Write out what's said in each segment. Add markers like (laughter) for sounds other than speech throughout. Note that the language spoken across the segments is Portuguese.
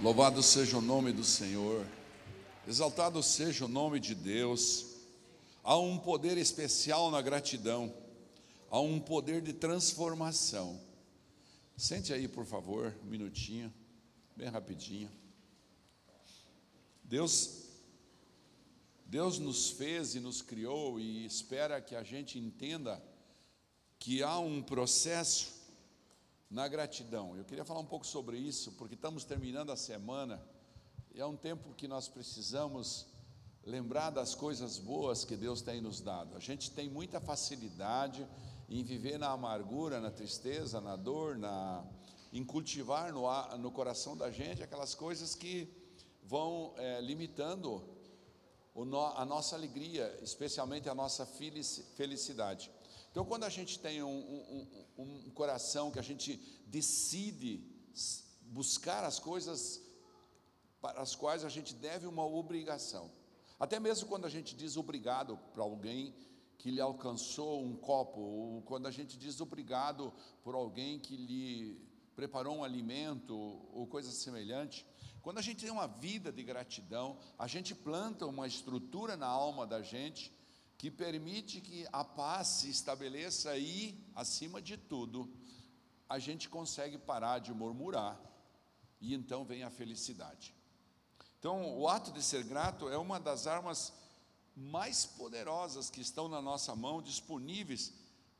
Louvado seja o nome do Senhor, exaltado seja o nome de Deus. Há um poder especial na gratidão, há um poder de transformação. Sente aí, por favor, um minutinho, bem rapidinho. Deus, Deus nos fez e nos criou e espera que a gente entenda que há um processo na gratidão. Eu queria falar um pouco sobre isso, porque estamos terminando a semana e é um tempo que nós precisamos lembrar das coisas boas que Deus tem nos dado. A gente tem muita facilidade em viver na amargura, na tristeza, na dor, na, em cultivar no, no coração da gente aquelas coisas que vão é, limitando no, a nossa alegria, especialmente a nossa felicidade. Então, quando a gente tem um, um, um coração que a gente decide buscar as coisas para as quais a gente deve uma obrigação, até mesmo quando a gente diz obrigado para alguém que lhe alcançou um copo, ou quando a gente diz obrigado por alguém que lhe preparou um alimento, ou coisa semelhante, quando a gente tem uma vida de gratidão, a gente planta uma estrutura na alma da gente que permite que a paz se estabeleça e, acima de tudo, a gente consegue parar de murmurar e então vem a felicidade. Então, o ato de ser grato é uma das armas mais poderosas que estão na nossa mão, disponíveis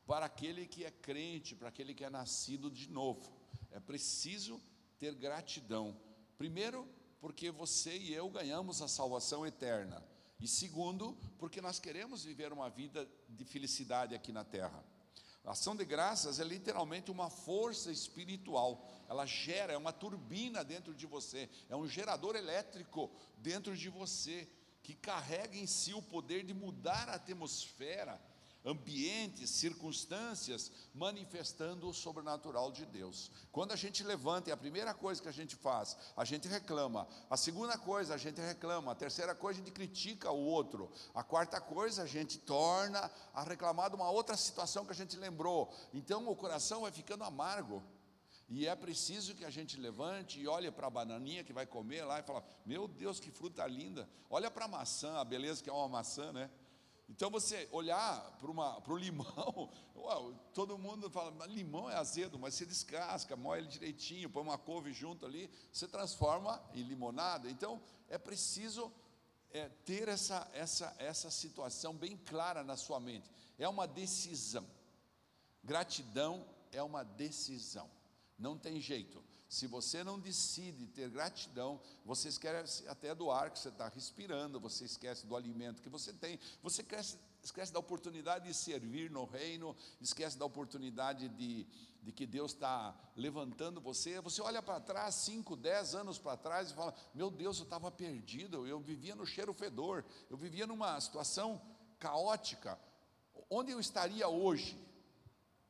para aquele que é crente, para aquele que é nascido de novo. É preciso ter gratidão. Primeiro, porque você e eu ganhamos a salvação eterna. E segundo, porque nós queremos viver uma vida de felicidade aqui na terra. A ação de graças é literalmente uma força espiritual. Ela gera, é uma turbina dentro de você, é um gerador elétrico dentro de você que carrega em si o poder de mudar a atmosfera ambientes, circunstâncias, manifestando o sobrenatural de Deus. Quando a gente levanta, é a primeira coisa que a gente faz, a gente reclama. A segunda coisa, a gente reclama. A terceira coisa, a gente critica o outro. A quarta coisa, a gente torna a reclamar de uma outra situação que a gente lembrou. Então o coração vai ficando amargo. E é preciso que a gente levante e olhe para a bananinha que vai comer lá e fala: Meu Deus, que fruta linda! Olha para a maçã, a beleza que é uma maçã, né? Então você olhar para o limão, (laughs) uau, todo mundo fala, limão é azedo, mas você descasca, moe ele direitinho, põe uma couve junto ali, você transforma em limonada. Então é preciso é, ter essa, essa, essa situação bem clara na sua mente. É uma decisão. Gratidão é uma decisão. Não tem jeito. Se você não decide ter gratidão, você esquece até do ar que você está respirando, você esquece do alimento que você tem, você esquece, esquece da oportunidade de servir no reino, esquece da oportunidade de, de que Deus está levantando você. Você olha para trás, 5, 10 anos para trás, e fala: Meu Deus, eu estava perdido, eu vivia no cheiro fedor, eu vivia numa situação caótica. Onde eu estaria hoje?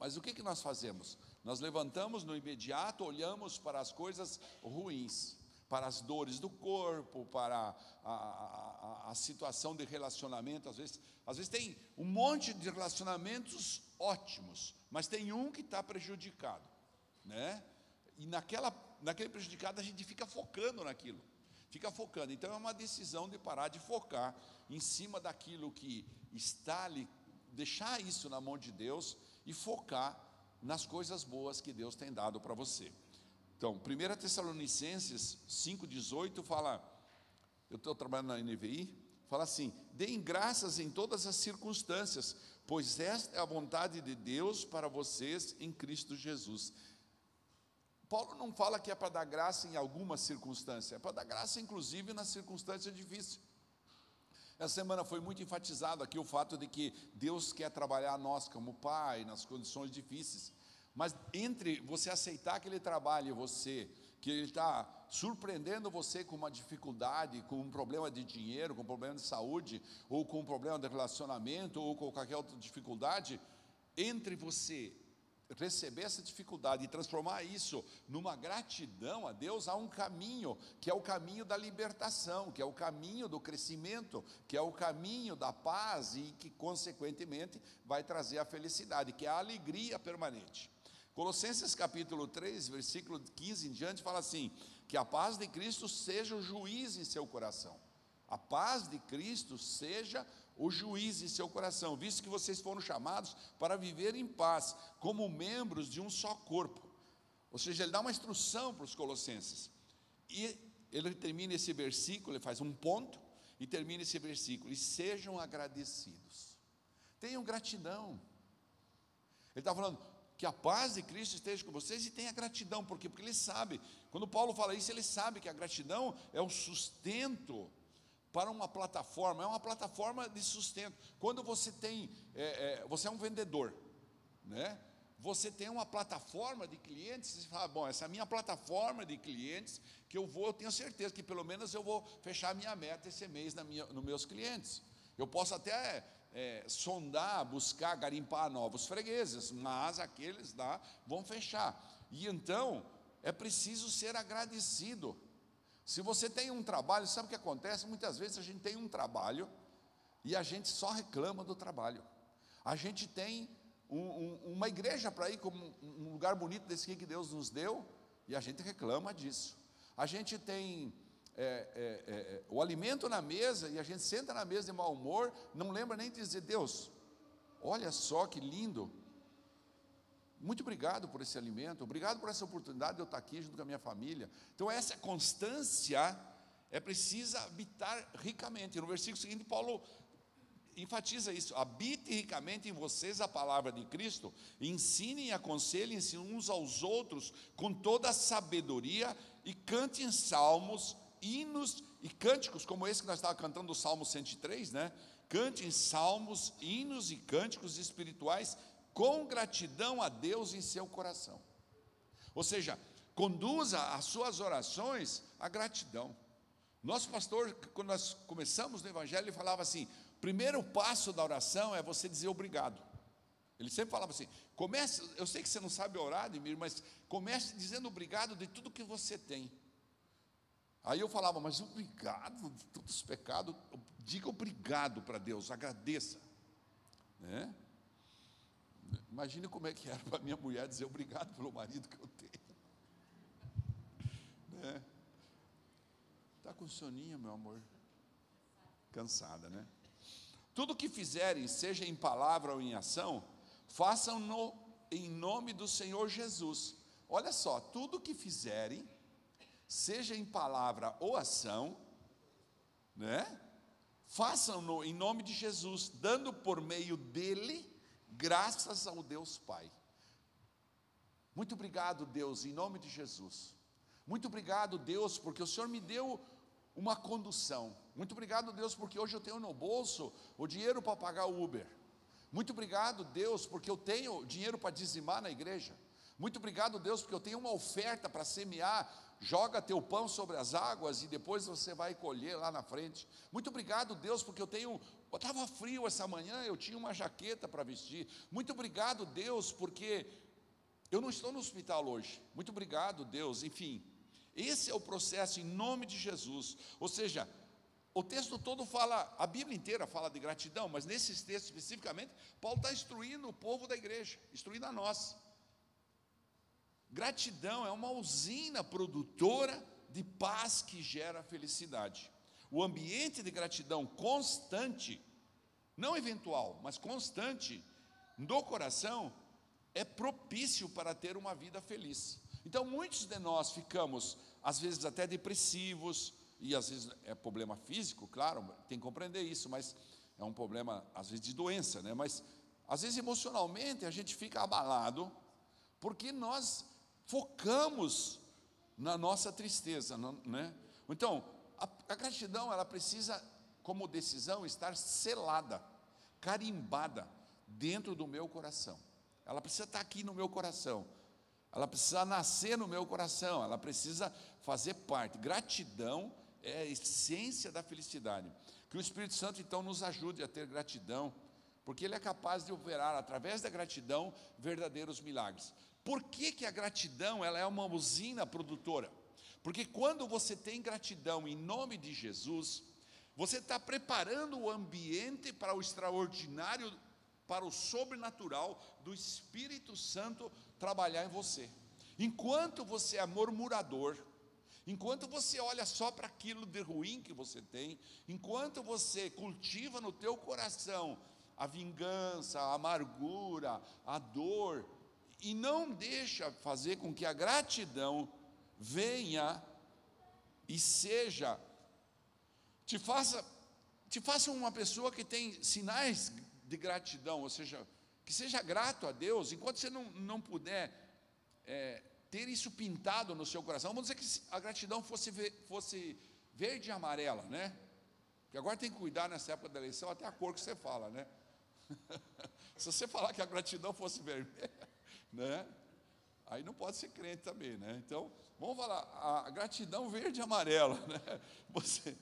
Mas o que, que nós fazemos? Nós levantamos no imediato, olhamos para as coisas ruins, para as dores do corpo, para a, a, a, situação de relacionamento. Às vezes, às vezes tem um monte de relacionamentos ótimos, mas tem um que está prejudicado, né? E naquela, naquele prejudicado a gente fica focando naquilo, fica focando. Então é uma decisão de parar de focar em cima daquilo que está ali, deixar isso na mão de Deus e focar nas coisas boas que Deus tem dado para você. Então, 1 Tessalonicenses 5,18 fala, eu estou trabalhando na NVI, fala assim: deem graças em todas as circunstâncias, pois esta é a vontade de Deus para vocês em Cristo Jesus. Paulo não fala que é para dar graça em alguma circunstância, é para dar graça, inclusive, na circunstância difícil. Essa semana foi muito enfatizado aqui o fato de que Deus quer trabalhar nós como pai nas condições difíceis. Mas entre você aceitar que Ele trabalhe você, que Ele está surpreendendo você com uma dificuldade, com um problema de dinheiro, com um problema de saúde, ou com um problema de relacionamento, ou com qualquer outra dificuldade, entre você receber essa dificuldade e transformar isso numa gratidão a Deus, há um caminho, que é o caminho da libertação, que é o caminho do crescimento, que é o caminho da paz e que, consequentemente, vai trazer a felicidade, que é a alegria permanente. Colossenses capítulo 3, versículo 15 em diante, fala assim: que a paz de Cristo seja o juiz em seu coração. A paz de Cristo seja o juiz em seu coração, visto que vocês foram chamados para viver em paz, como membros de um só corpo. Ou seja, ele dá uma instrução para os colossenses. E ele termina esse versículo, ele faz um ponto e termina esse versículo: e sejam agradecidos. Tenham gratidão. Ele está falando que a paz de Cristo esteja com vocês e tenha gratidão, por quê? Porque ele sabe, quando Paulo fala isso, ele sabe que a gratidão é um sustento para uma plataforma, é uma plataforma de sustento. Quando você tem, é, é, você é um vendedor, né? Você tem uma plataforma de clientes, você fala, bom, essa é a minha plataforma de clientes, que eu vou, eu tenho certeza que pelo menos eu vou fechar a minha meta esse mês na minha, nos meus clientes. Eu posso até é, sondar, buscar, garimpar novos fregueses, mas aqueles lá vão fechar. E então, é preciso ser agradecido. Se você tem um trabalho, sabe o que acontece? Muitas vezes a gente tem um trabalho e a gente só reclama do trabalho. A gente tem um, um, uma igreja para ir, como um lugar bonito desse que Deus nos deu, e a gente reclama disso. A gente tem é, é, é, o alimento na mesa e a gente senta na mesa de mau humor, não lembra nem de dizer, Deus, olha só que lindo, muito obrigado por esse alimento, obrigado por essa oportunidade de eu estar aqui junto com a minha família. Então, essa constância é precisa habitar ricamente. No versículo seguinte, Paulo enfatiza isso: habite ricamente em vocês a palavra de Cristo, ensinem e aconselhem-se uns aos outros com toda a sabedoria e cantem salmos, hinos e cânticos, como esse que nós estávamos cantando, o Salmo 103, né? Cantem salmos, hinos e cânticos espirituais com gratidão a Deus em seu coração. Ou seja, conduza as suas orações à gratidão. Nosso pastor, quando nós começamos no Evangelho, ele falava assim: primeiro passo da oração é você dizer obrigado. Ele sempre falava assim: comece, eu sei que você não sabe orar, Ademir, mas comece dizendo obrigado de tudo que você tem. Aí eu falava, mas obrigado de todos os pecados, diga obrigado para Deus, agradeça. Né? Imagine como é que era para minha mulher dizer obrigado pelo marido que eu tenho. Né? Está com soninho, meu amor? Cansada, né? Tudo que fizerem, seja em palavra ou em ação, façam-no em nome do Senhor Jesus. Olha só, tudo que fizerem, seja em palavra ou ação, né? Façam-no em nome de Jesus, dando por meio dele graças ao Deus Pai. Muito obrigado, Deus, em nome de Jesus. Muito obrigado, Deus, porque o Senhor me deu uma condução. Muito obrigado, Deus, porque hoje eu tenho no bolso o dinheiro para pagar o Uber. Muito obrigado, Deus, porque eu tenho dinheiro para dizimar na igreja. Muito obrigado, Deus, porque eu tenho uma oferta para semear. Joga teu pão sobre as águas e depois você vai colher lá na frente. Muito obrigado, Deus, porque eu tenho Estava frio essa manhã, eu tinha uma jaqueta para vestir. Muito obrigado, Deus, porque eu não estou no hospital hoje. Muito obrigado, Deus. Enfim, esse é o processo em nome de Jesus. Ou seja, o texto todo fala, a Bíblia inteira fala de gratidão, mas nesses textos especificamente, Paulo está instruindo o povo da igreja, instruindo a nós. Gratidão é uma usina produtora de paz que gera felicidade. O ambiente de gratidão constante, não eventual, mas constante, do coração, é propício para ter uma vida feliz. Então, muitos de nós ficamos, às vezes, até depressivos, e às vezes é problema físico, claro, tem que compreender isso, mas é um problema, às vezes, de doença, né? Mas, às vezes, emocionalmente, a gente fica abalado, porque nós focamos na nossa tristeza, né? Então, a, a gratidão, ela precisa, como decisão, estar selada, carimbada dentro do meu coração. Ela precisa estar aqui no meu coração. Ela precisa nascer no meu coração, ela precisa fazer parte. Gratidão é a essência da felicidade. Que o Espírito Santo então nos ajude a ter gratidão, porque ele é capaz de operar através da gratidão verdadeiros milagres. Por que, que a gratidão ela é uma usina produtora? Porque quando você tem gratidão em nome de Jesus, você está preparando o ambiente para o extraordinário, para o sobrenatural do Espírito Santo trabalhar em você. Enquanto você é murmurador, enquanto você olha só para aquilo de ruim que você tem, enquanto você cultiva no teu coração a vingança, a amargura, a dor, e não deixa fazer com que a gratidão venha e seja, te faça, te faça uma pessoa que tem sinais de gratidão, ou seja, que seja grato a Deus, enquanto você não, não puder é, ter isso pintado no seu coração, vamos dizer que a gratidão fosse, fosse verde e amarela, né? Porque agora tem que cuidar nessa época da eleição, até a cor que você fala, né? (laughs) Se você falar que a gratidão fosse vermelha, (laughs) né? Aí não pode ser crente também, né? Então, vamos falar, a gratidão verde e amarela, (laughs) né? Você,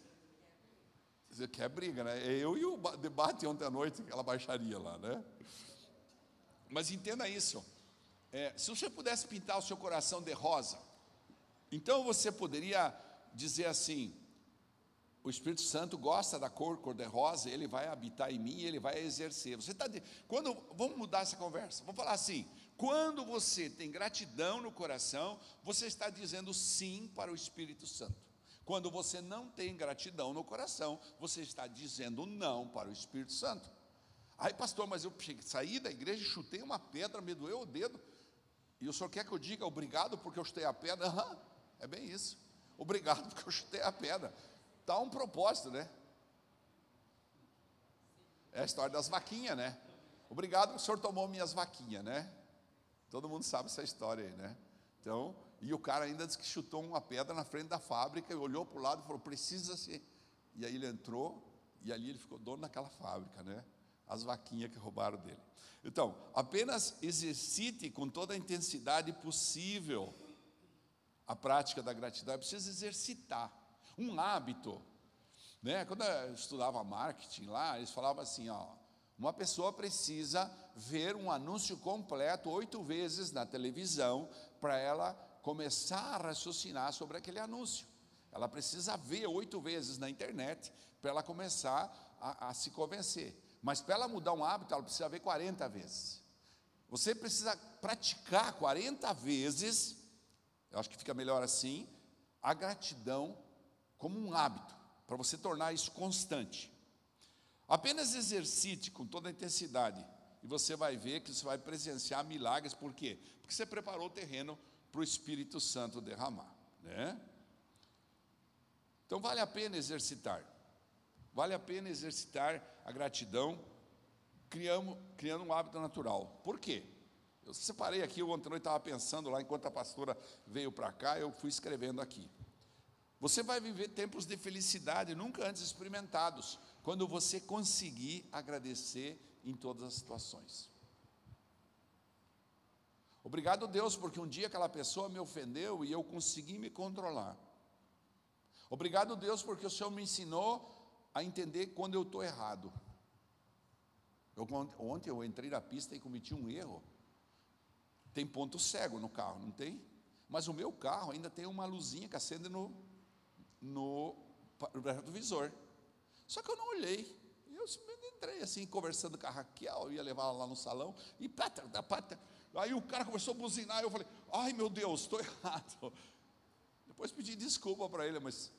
você quer briga, né? É eu e o debate ontem à noite, aquela baixaria lá, né? Mas entenda isso. É, se você pudesse pintar o seu coração de rosa, então você poderia dizer assim: o Espírito Santo gosta da cor cor-de-rosa, ele vai habitar em mim, ele vai exercer. Você está quando vamos mudar essa conversa. Vamos falar assim: quando você tem gratidão no coração, você está dizendo sim para o Espírito Santo. Quando você não tem gratidão no coração, você está dizendo não para o Espírito Santo. Aí, pastor, mas eu saí da igreja chutei uma pedra, me doeu o dedo. E o senhor quer que eu diga obrigado porque eu chutei a pedra? Uhum, é bem isso. Obrigado porque eu chutei a pedra. Está um propósito, né? É a história das vaquinhas, né? Obrigado que o senhor tomou minhas vaquinhas, né? Todo mundo sabe essa história aí, né? Então, e o cara ainda disse que chutou uma pedra na frente da fábrica e olhou para o lado e falou: precisa ser. E aí ele entrou e ali ele ficou dono daquela fábrica, né? As vaquinhas que roubaram dele. Então, apenas exercite com toda a intensidade possível a prática da gratidão. É preciso exercitar um hábito. Né? Quando eu estudava marketing lá, eles falavam assim: ó, uma pessoa precisa ver um anúncio completo oito vezes na televisão para ela começar a raciocinar sobre aquele anúncio. Ela precisa ver oito vezes na internet para ela começar a, a se convencer. Mas para ela mudar um hábito, ela precisa ver 40 vezes. Você precisa praticar 40 vezes, eu acho que fica melhor assim, a gratidão como um hábito, para você tornar isso constante. Apenas exercite com toda a intensidade e você vai ver que você vai presenciar milagres, por quê? Porque você preparou o terreno para o Espírito Santo derramar, né? Então vale a pena exercitar, vale a pena exercitar a gratidão, criando, criando um hábito natural. Por quê? Eu separei aqui, ontem noite estava pensando lá, enquanto a pastora veio para cá, eu fui escrevendo aqui. Você vai viver tempos de felicidade nunca antes experimentados, quando você conseguir agradecer em todas as situações. Obrigado, Deus, porque um dia aquela pessoa me ofendeu e eu consegui me controlar. Obrigado, Deus, porque o Senhor me ensinou a entender quando eu estou errado. Eu, ontem eu entrei na pista e cometi um erro. Tem ponto cego no carro, não tem? Mas o meu carro ainda tem uma luzinha que acende no, no, no visor. Só que eu não olhei. Eu entrei assim, conversando com a Raquel, ia levar ela lá no salão, e pata, da pata. Aí o cara começou a buzinar, eu falei, ai meu Deus, estou (laughs) errado. Depois pedi desculpa para ele, mas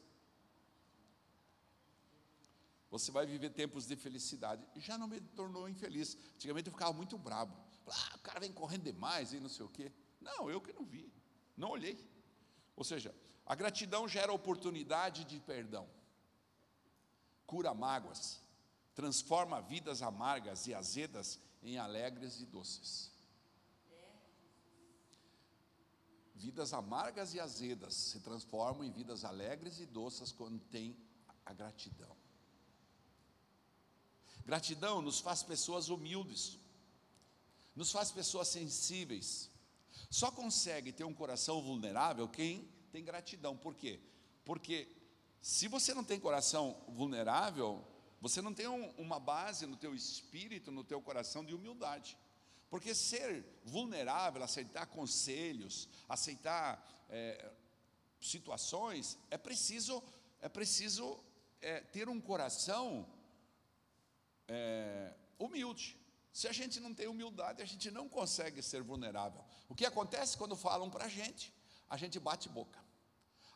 você vai viver tempos de felicidade. Já não me tornou infeliz. Antigamente eu ficava muito bravo. Ah, o cara vem correndo demais e não sei o quê. Não, eu que não vi, não olhei. Ou seja, a gratidão gera oportunidade de perdão, cura mágoas, transforma vidas amargas e azedas em alegres e doces. Vidas amargas e azedas se transformam em vidas alegres e doces quando tem a gratidão. Gratidão nos faz pessoas humildes, nos faz pessoas sensíveis. Só consegue ter um coração vulnerável quem tem gratidão. Por quê? Porque se você não tem coração vulnerável, você não tem um, uma base no teu espírito, no teu coração de humildade. Porque ser vulnerável, aceitar conselhos, aceitar é, situações, é preciso, é preciso é, ter um coração é, humilde. Se a gente não tem humildade, a gente não consegue ser vulnerável. O que acontece quando falam para a gente? A gente bate boca,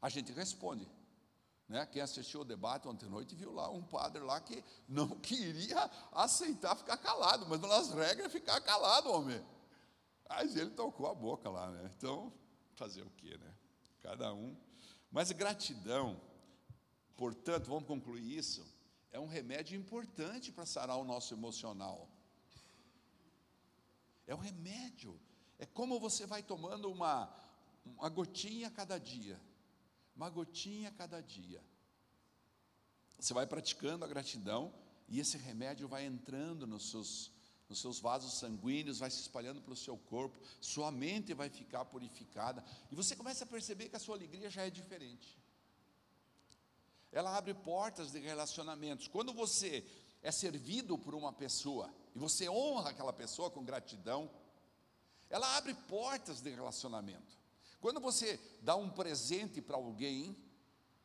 a gente responde. Né? Quem assistiu o debate ontem à noite viu lá um padre lá que não (laughs) queria aceitar ficar calado, mas nas regras é ficar calado, homem. Mas ele tocou a boca lá, né? Então, fazer o quê, né? Cada um. Mas gratidão, portanto, vamos concluir isso, é um remédio importante para sarar o nosso emocional. É um remédio. É como você vai tomando uma, uma gotinha a cada dia. Uma gotinha a cada dia. Você vai praticando a gratidão e esse remédio vai entrando nos seus, nos seus vasos sanguíneos, vai se espalhando pelo seu corpo, sua mente vai ficar purificada e você começa a perceber que a sua alegria já é diferente. Ela abre portas de relacionamentos. Quando você é servido por uma pessoa e você honra aquela pessoa com gratidão, ela abre portas de relacionamento. Quando você dá um presente para alguém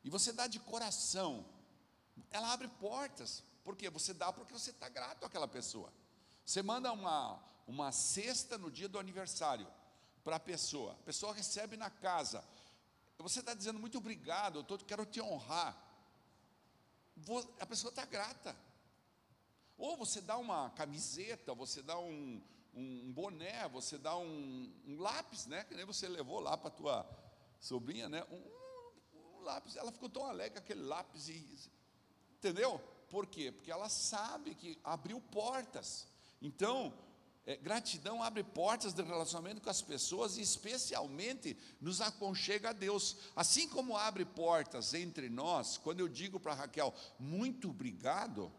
e você dá de coração, ela abre portas, porque você dá porque você está grato àquela pessoa. Você manda uma, uma cesta no dia do aniversário para a pessoa, a pessoa recebe na casa, você está dizendo muito obrigado, eu tô, quero te honrar. A pessoa está grata. Ou você dá uma camiseta, você dá um, um boné, você dá um, um, lápis, né? Que nem você levou lá para tua sobrinha, né? Um, um, lápis. Ela ficou tão alegre aquele lápis. E, entendeu? Por quê? Porque ela sabe que abriu portas. Então, é, gratidão abre portas de relacionamento com as pessoas e especialmente nos aconchega a Deus. Assim como abre portas entre nós, quando eu digo para Raquel, muito obrigado,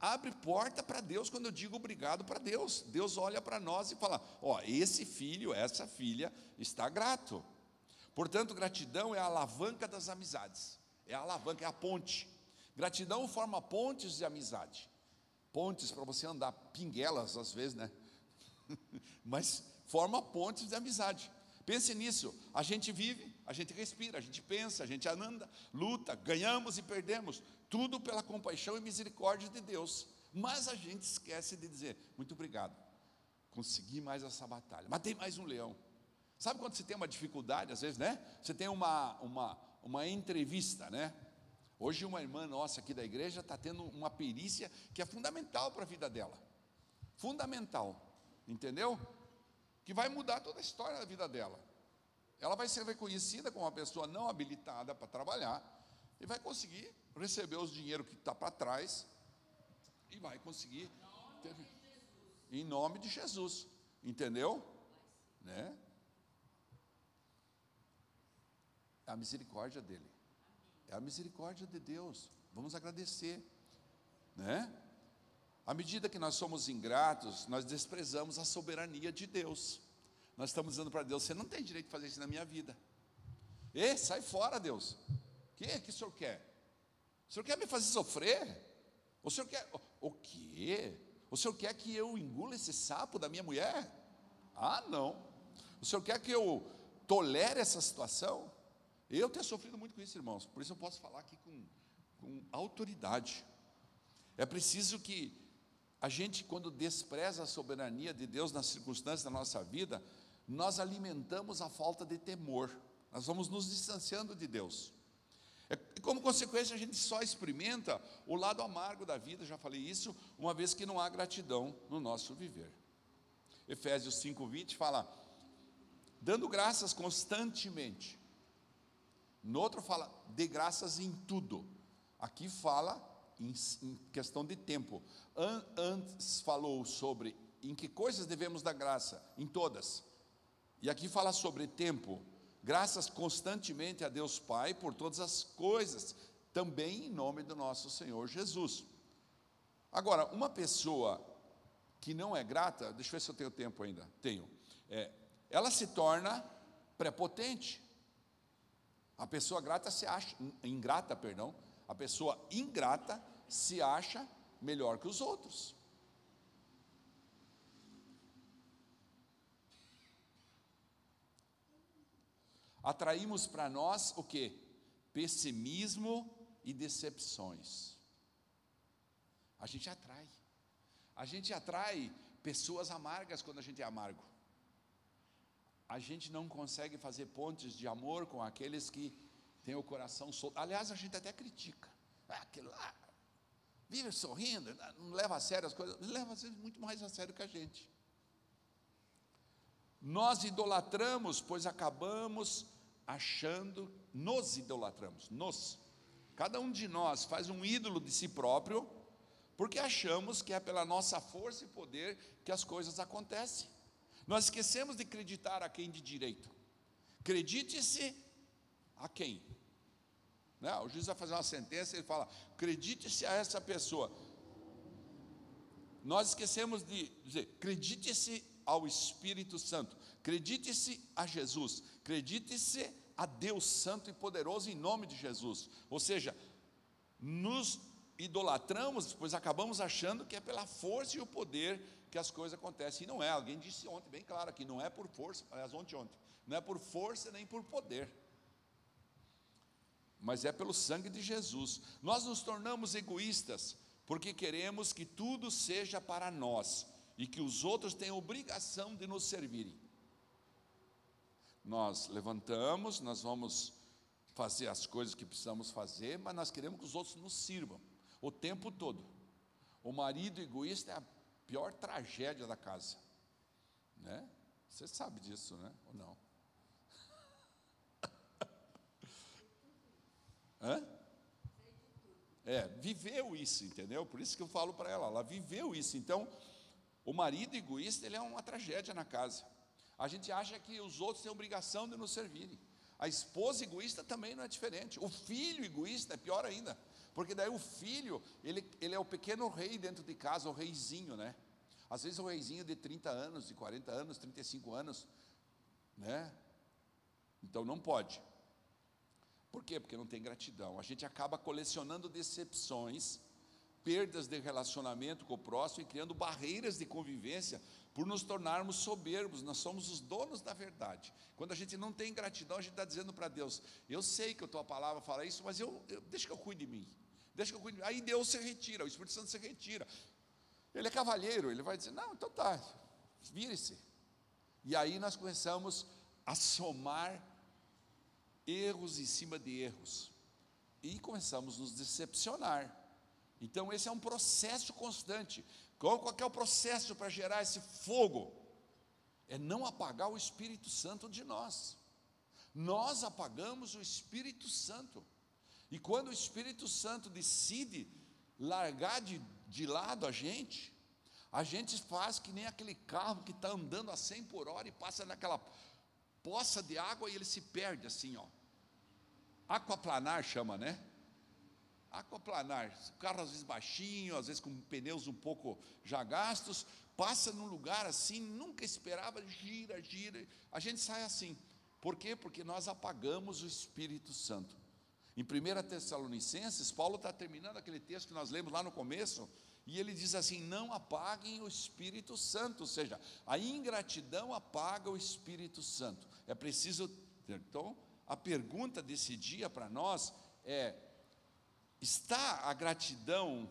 abre porta para Deus quando eu digo obrigado para Deus. Deus olha para nós e fala: Ó, esse filho, essa filha está grato. Portanto, gratidão é a alavanca das amizades, é a alavanca, é a ponte. Gratidão forma pontes de amizade, pontes para você andar, pinguelas às vezes, né? (laughs) Mas forma pontes de amizade. Pense nisso, a gente vive, a gente respira, a gente pensa, a gente anda, luta, ganhamos e perdemos, tudo pela compaixão e misericórdia de Deus. Mas a gente esquece de dizer: muito obrigado, consegui mais essa batalha, matei mais um leão. Sabe quando você tem uma dificuldade, às vezes, né? Você tem uma, uma, uma entrevista, né? Hoje, uma irmã nossa aqui da igreja está tendo uma perícia que é fundamental para a vida dela. Fundamental, entendeu? Que vai mudar toda a história da vida dela. Ela vai ser reconhecida como uma pessoa não habilitada para trabalhar e vai conseguir receber os dinheiro que está para trás e vai conseguir ter, em nome de Jesus, entendeu? Né? É a misericórdia dele. É a misericórdia de Deus. Vamos agradecer, né? À medida que nós somos ingratos, nós desprezamos a soberania de Deus. Nós estamos dizendo para Deus: você não tem direito de fazer isso na minha vida. E sai fora, Deus. Que que o senhor quer? O senhor quer me fazer sofrer? O senhor quer. O quê? O senhor quer que eu engula esse sapo da minha mulher? Ah, não. O senhor quer que eu tolere essa situação? Eu tenho sofrido muito com isso, irmãos, por isso eu posso falar aqui com, com autoridade. É preciso que a gente, quando despreza a soberania de Deus nas circunstâncias da nossa vida, nós alimentamos a falta de temor, nós vamos nos distanciando de Deus. É, e como consequência, a gente só experimenta o lado amargo da vida, já falei isso, uma vez que não há gratidão no nosso viver. Efésios 5,20 fala, dando graças constantemente. No outro fala, de graças em tudo. Aqui fala em, em questão de tempo. An, antes falou sobre em que coisas devemos dar graça, em todas. E aqui fala sobre tempo graças constantemente a Deus Pai por todas as coisas, também em nome do nosso Senhor Jesus. Agora, uma pessoa que não é grata, deixa eu ver se eu tenho tempo ainda, tenho, é, ela se torna prepotente. A pessoa grata se acha, ingrata, perdão, a pessoa ingrata se acha melhor que os outros. Atraímos para nós o que? Pessimismo e decepções. A gente atrai. A gente atrai pessoas amargas quando a gente é amargo. A gente não consegue fazer pontes de amor com aqueles que têm o coração solto. Aliás, a gente até critica. Ah, aquele lá vive sorrindo, não leva a sério as coisas, leva muito mais a sério que a gente. Nós idolatramos, pois acabamos achando, nos idolatramos, nos. Cada um de nós faz um ídolo de si próprio, porque achamos que é pela nossa força e poder que as coisas acontecem. Nós esquecemos de acreditar a quem de direito. Acredite-se a quem? Né? O juiz vai fazer uma sentença e ele fala: acredite-se a essa pessoa. Nós esquecemos de dizer: acredite-se ao Espírito Santo, acredite-se a Jesus, acredite-se a Deus Santo e Poderoso em nome de Jesus. Ou seja, nos idolatramos, pois acabamos achando que é pela força e o poder que as coisas acontecem. E não é, alguém disse ontem, bem claro aqui, não é por força, aliás, ontem, ontem, não é por força nem por poder mas é pelo sangue de Jesus. Nós nos tornamos egoístas porque queremos que tudo seja para nós e que os outros tenham obrigação de nos servirem. Nós levantamos, nós vamos fazer as coisas que precisamos fazer, mas nós queremos que os outros nos sirvam o tempo todo. O marido egoísta é a pior tragédia da casa, né? Você sabe disso, né? Ou não? (laughs) Hã? É, viveu isso, entendeu? Por isso que eu falo para ela, ela viveu isso. Então, o marido egoísta, ele é uma tragédia na casa. A gente acha que os outros têm obrigação de nos servirem. A esposa egoísta também não é diferente. O filho egoísta é pior ainda. Porque daí o filho, ele, ele é o pequeno rei dentro de casa, o reizinho, né? Às vezes o reizinho de 30 anos, de 40 anos, 35 anos, né? Então não pode. Por quê? Porque não tem gratidão. A gente acaba colecionando decepções, perdas de relacionamento com o próximo e criando barreiras de convivência por nos tornarmos soberbos. Nós somos os donos da verdade. Quando a gente não tem gratidão, a gente está dizendo para Deus: Eu sei que a tua palavra fala isso, mas eu, eu deixa que eu cuide de mim. Deixa que eu cuide. De mim. Aí Deus se retira, o Espírito Santo se retira. Ele é cavalheiro, ele vai dizer: Não, então tá, vire-se. E aí nós começamos a somar erros em cima de erros. E começamos a nos decepcionar. Então, esse é um processo constante. Qual, é o processo para gerar esse fogo? É não apagar o Espírito Santo de nós. Nós apagamos o Espírito Santo. E quando o Espírito Santo decide largar de, de lado a gente, a gente faz que nem aquele carro que está andando a 100 por hora e passa naquela poça de água e ele se perde assim, ó. Aquaplanar chama, né? Aquaplanar, carro às vezes baixinho, às vezes com pneus um pouco já gastos, passa num lugar assim, nunca esperava, gira, gira, a gente sai assim. Por quê? Porque nós apagamos o Espírito Santo. Em 1 Tessalonicenses, Paulo está terminando aquele texto que nós lemos lá no começo, e ele diz assim: não apaguem o Espírito Santo, ou seja, a ingratidão apaga o Espírito Santo. É preciso. Então, a pergunta desse dia para nós é: está a gratidão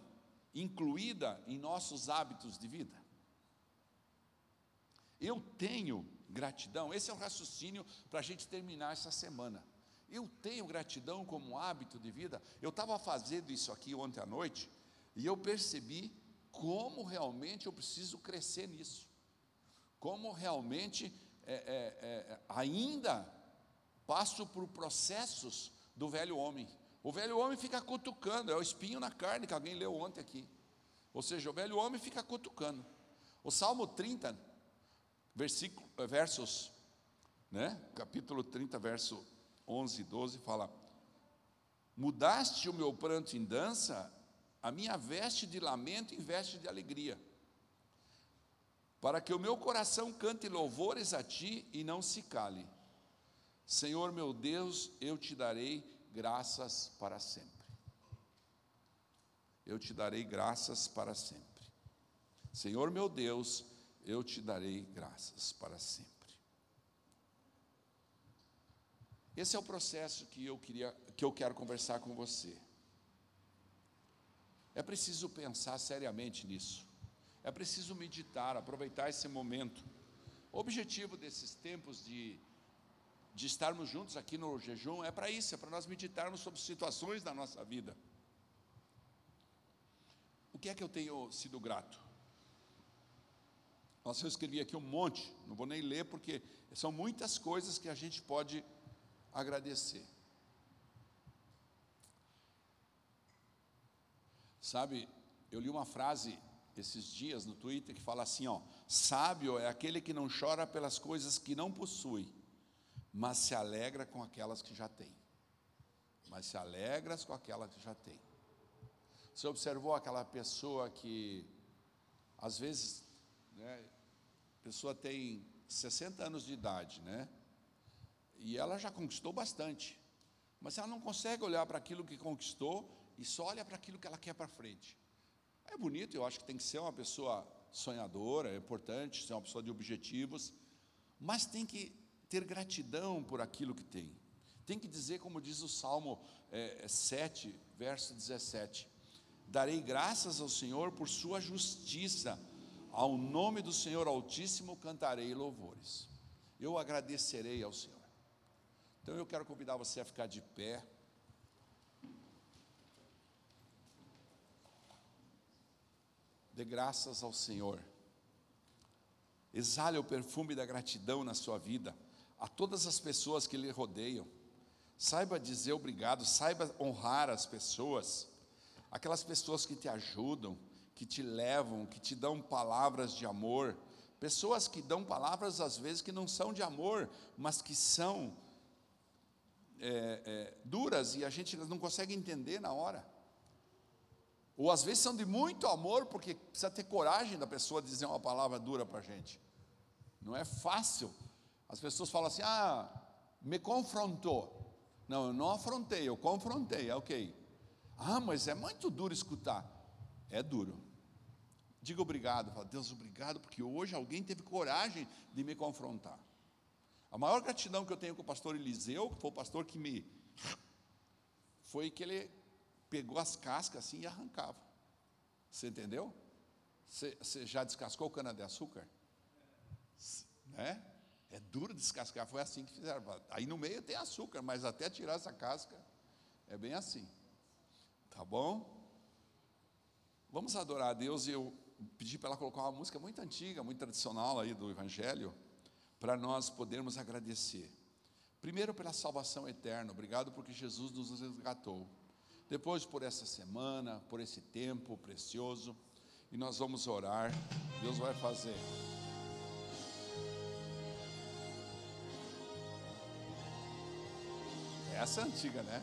incluída em nossos hábitos de vida? Eu tenho gratidão, esse é o raciocínio para a gente terminar essa semana. Eu tenho gratidão como hábito de vida. Eu estava fazendo isso aqui ontem à noite e eu percebi como realmente eu preciso crescer nisso. Como realmente é, é, é, ainda passo por processos do velho homem. O velho homem fica cutucando, é o espinho na carne que alguém leu ontem aqui. Ou seja, o velho homem fica cutucando. O Salmo 30, versículo, eh, versos, né? capítulo 30, verso 11 e 12, fala: Mudaste o meu pranto em dança, a minha veste de lamento em veste de alegria, para que o meu coração cante louvores a ti e não se cale. Senhor meu Deus, eu te darei graças para sempre. Eu te darei graças para sempre. Senhor meu Deus, eu te darei graças para sempre. Esse é o processo que eu queria que eu quero conversar com você. É preciso pensar seriamente nisso. É preciso meditar, aproveitar esse momento. O objetivo desses tempos de, de estarmos juntos aqui no jejum é para isso, é para nós meditarmos sobre situações da nossa vida. O que é que eu tenho sido grato? Nossa, eu escrevi aqui um monte, não vou nem ler porque são muitas coisas que a gente pode agradecer. Sabe, eu li uma frase esses dias no Twitter que fala assim, ó, sábio é aquele que não chora pelas coisas que não possui, mas se alegra com aquelas que já tem. Mas se alegra com aquelas que já tem. Você observou aquela pessoa que às vezes, né, a pessoa tem 60 anos de idade, né? E ela já conquistou bastante. Mas ela não consegue olhar para aquilo que conquistou e só olha para aquilo que ela quer para frente. É bonito, eu acho que tem que ser uma pessoa sonhadora, é importante ser uma pessoa de objetivos, mas tem que ter gratidão por aquilo que tem. Tem que dizer, como diz o Salmo é, 7, verso 17: Darei graças ao Senhor por sua justiça, ao nome do Senhor Altíssimo cantarei louvores. Eu agradecerei ao Senhor. Então eu quero convidar você a ficar de pé. Dê graças ao Senhor. Exale o perfume da gratidão na sua vida, a todas as pessoas que lhe rodeiam. Saiba dizer obrigado, saiba honrar as pessoas, aquelas pessoas que te ajudam, que te levam, que te dão palavras de amor, pessoas que dão palavras às vezes que não são de amor, mas que são é, é, duras e a gente não consegue entender na hora. Ou às vezes são de muito amor, porque precisa ter coragem da pessoa dizer uma palavra dura para a gente. Não é fácil. As pessoas falam assim: ah, me confrontou. Não, eu não afrontei, eu confrontei, é ok. Ah, mas é muito duro escutar. É duro. Diga obrigado, fala, Deus, obrigado, porque hoje alguém teve coragem de me confrontar. A maior gratidão que eu tenho com o pastor Eliseu, que foi o pastor que me. (sniffs) Foi que ele pegou as cascas assim e arrancava. Você entendeu? Você, você já descascou cana-de-açúcar? Né? É duro descascar, foi assim que fizeram. Aí no meio tem açúcar, mas até tirar essa casca é bem assim. Tá bom? Vamos adorar a Deus e eu pedi para ela colocar uma música muito antiga, muito tradicional aí do Evangelho, para nós podermos agradecer. Primeiro pela salvação eterna, obrigado porque Jesus nos resgatou. Depois por essa semana, por esse tempo precioso, e nós vamos orar. Deus vai fazer. Essa é antiga, né?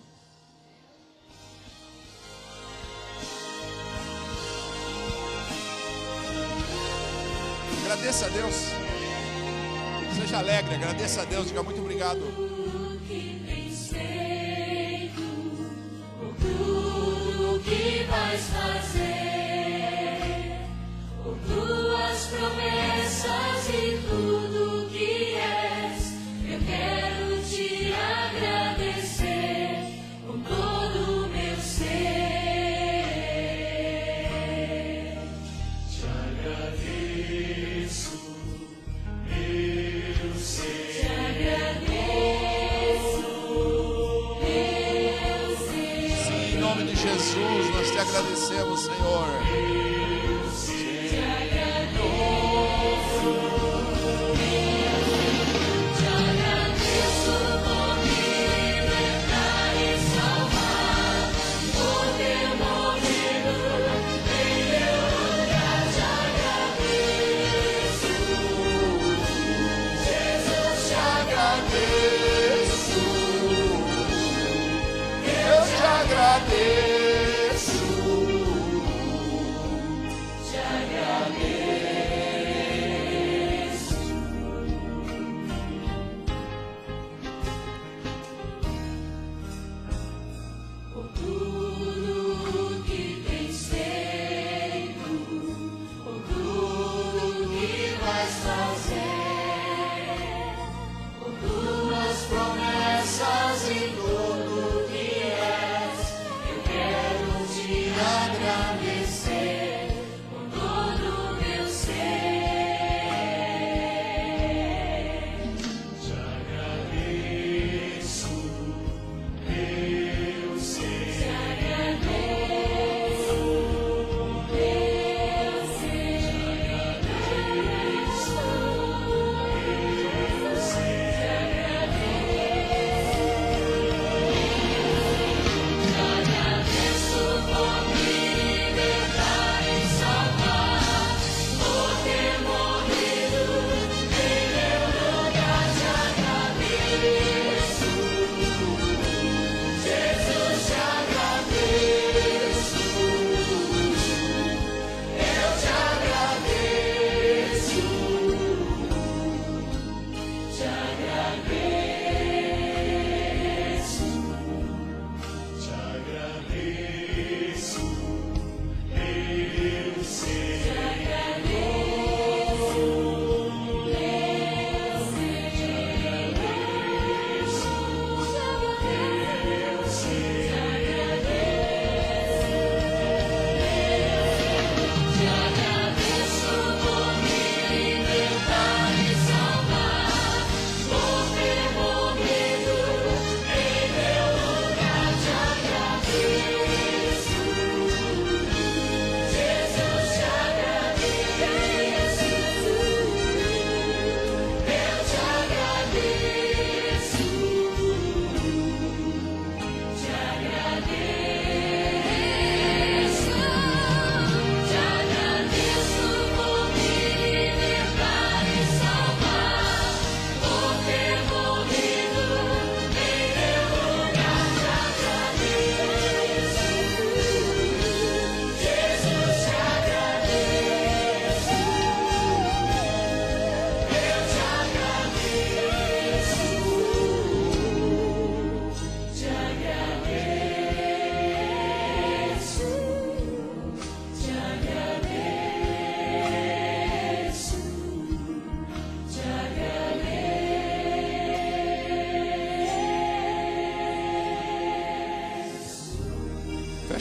Agradeça a Deus. Seja alegre, agradeça a Deus, diga muito obrigado. O que vais fazer, por tuas promessas e tudo. o Senhor.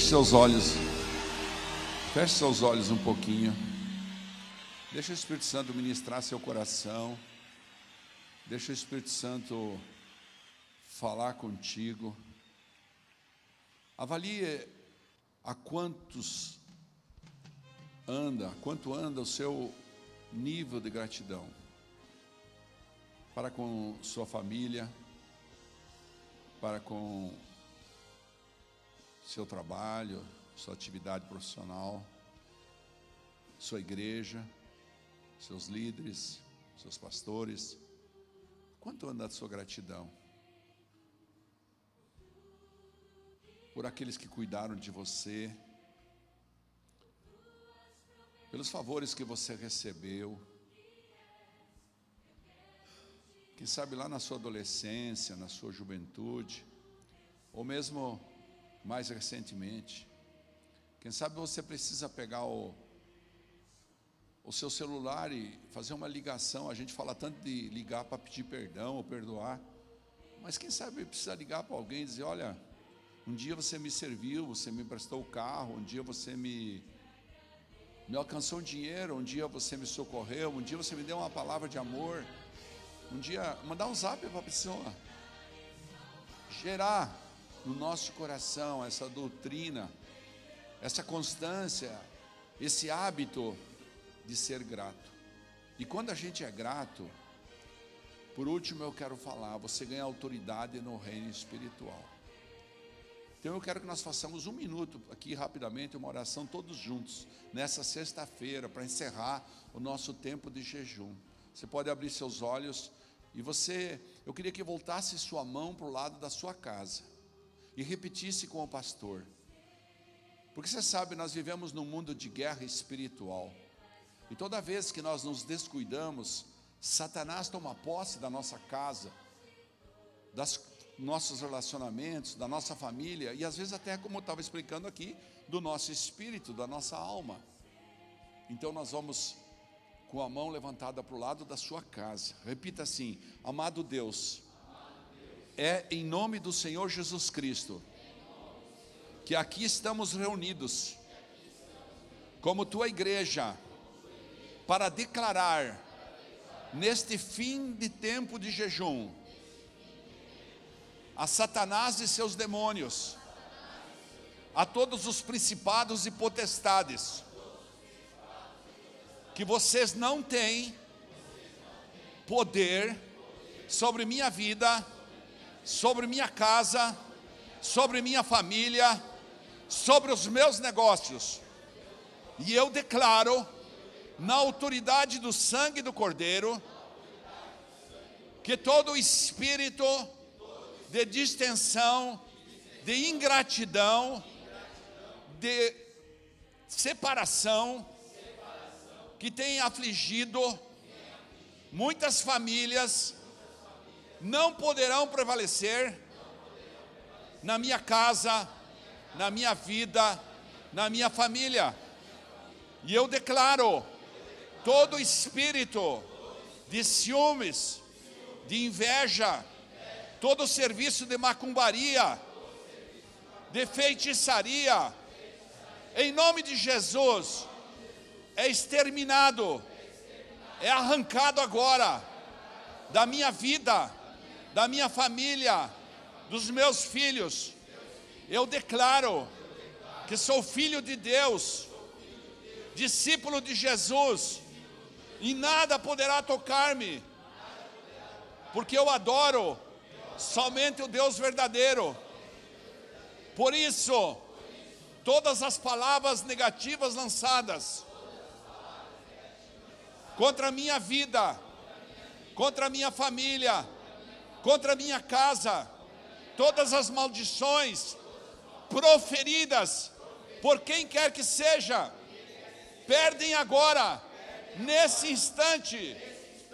Feche seus olhos. Feche seus olhos um pouquinho. Deixa o Espírito Santo ministrar seu coração. Deixa o Espírito Santo falar contigo. Avalie a quantos anda, quanto anda o seu nível de gratidão para com sua família, para com seu trabalho, sua atividade profissional, sua igreja, seus líderes, seus pastores. Quanto anda a sua gratidão? Por aqueles que cuidaram de você, pelos favores que você recebeu. Quem sabe lá na sua adolescência, na sua juventude, ou mesmo mais recentemente. Quem sabe você precisa pegar o, o seu celular e fazer uma ligação. A gente fala tanto de ligar para pedir perdão ou perdoar, mas quem sabe precisa ligar para alguém e dizer: Olha, um dia você me serviu, você me emprestou o carro, um dia você me, me alcançou dinheiro, um dia você me socorreu, um dia você me deu uma palavra de amor. Um dia, mandar um zap para a pessoa. Gerar no nosso coração essa doutrina, essa constância, esse hábito de ser grato. E quando a gente é grato, por último eu quero falar, você ganha autoridade no reino espiritual. Então eu quero que nós façamos um minuto aqui rapidamente, uma oração todos juntos, nessa sexta-feira, para encerrar o nosso tempo de jejum. Você pode abrir seus olhos e você, eu queria que voltasse sua mão para o lado da sua casa e repetisse com o pastor. Porque você sabe, nós vivemos num mundo de guerra espiritual. E toda vez que nós nos descuidamos, Satanás toma posse da nossa casa, dos nossos relacionamentos, da nossa família, e às vezes até, como eu estava explicando aqui, do nosso espírito, da nossa alma. Então nós vamos com a mão levantada para o lado da sua casa. Repita assim: Amado Deus, é em nome do Senhor Jesus Cristo que aqui estamos reunidos como tua igreja para declarar neste fim de tempo de jejum a Satanás e seus demônios, a todos os principados e potestades que vocês não têm poder sobre minha vida, sobre minha casa, sobre minha família, sobre os meus negócios. E eu declaro, na autoridade do sangue do Cordeiro, que todo espírito de distensão, de ingratidão, de separação, que tem afligido muitas famílias, não poderão prevalecer na minha casa, na minha vida, na minha família. E eu declaro todo espírito de ciúmes, de inveja, todo serviço de macumbaria, de feitiçaria, em nome de Jesus, é exterminado, é arrancado agora da minha vida, da minha família, dos meus filhos. Eu declaro que sou filho de Deus, discípulo de Jesus, e nada poderá tocar-me, porque eu adoro somente o Deus verdadeiro. Por isso, todas as palavras negativas lançadas contra a minha vida, contra a minha família, contra a minha casa, todas as maldições proferidas por quem quer que seja, perdem agora, nesse instante,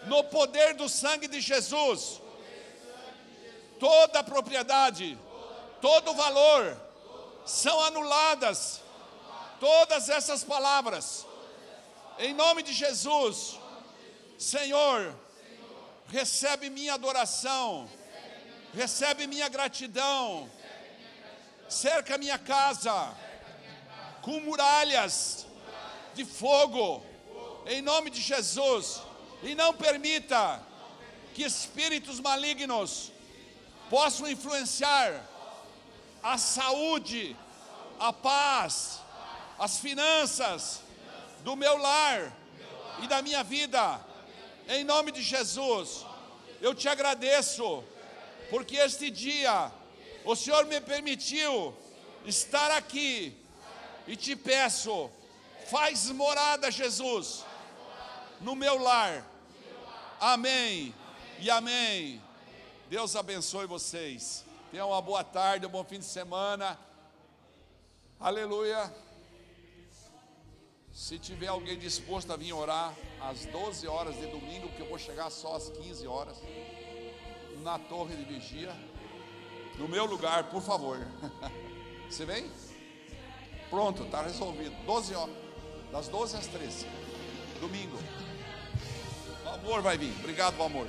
no poder do sangue de Jesus, toda a propriedade, todo o valor, são anuladas todas essas palavras, em nome de Jesus, Senhor, recebe minha adoração. Recebe minha gratidão, cerca minha casa com muralhas de fogo, em nome de Jesus, e não permita que espíritos malignos possam influenciar a saúde, a paz, as finanças do meu lar e da minha vida, em nome de Jesus. Eu te agradeço, porque este dia o Senhor me permitiu estar aqui e te peço, faz morada, Jesus, no meu lar. Amém e amém. Deus abençoe vocês. Tenham uma boa tarde, um bom fim de semana. Aleluia. Se tiver alguém disposto a vir orar às 12 horas de domingo, porque eu vou chegar só às 15 horas, na torre de vigia, no meu lugar, por favor. (laughs) Você vem? Pronto, está resolvido. 12 horas, das 12 às 13, domingo. O amor vai vir. Obrigado, amor.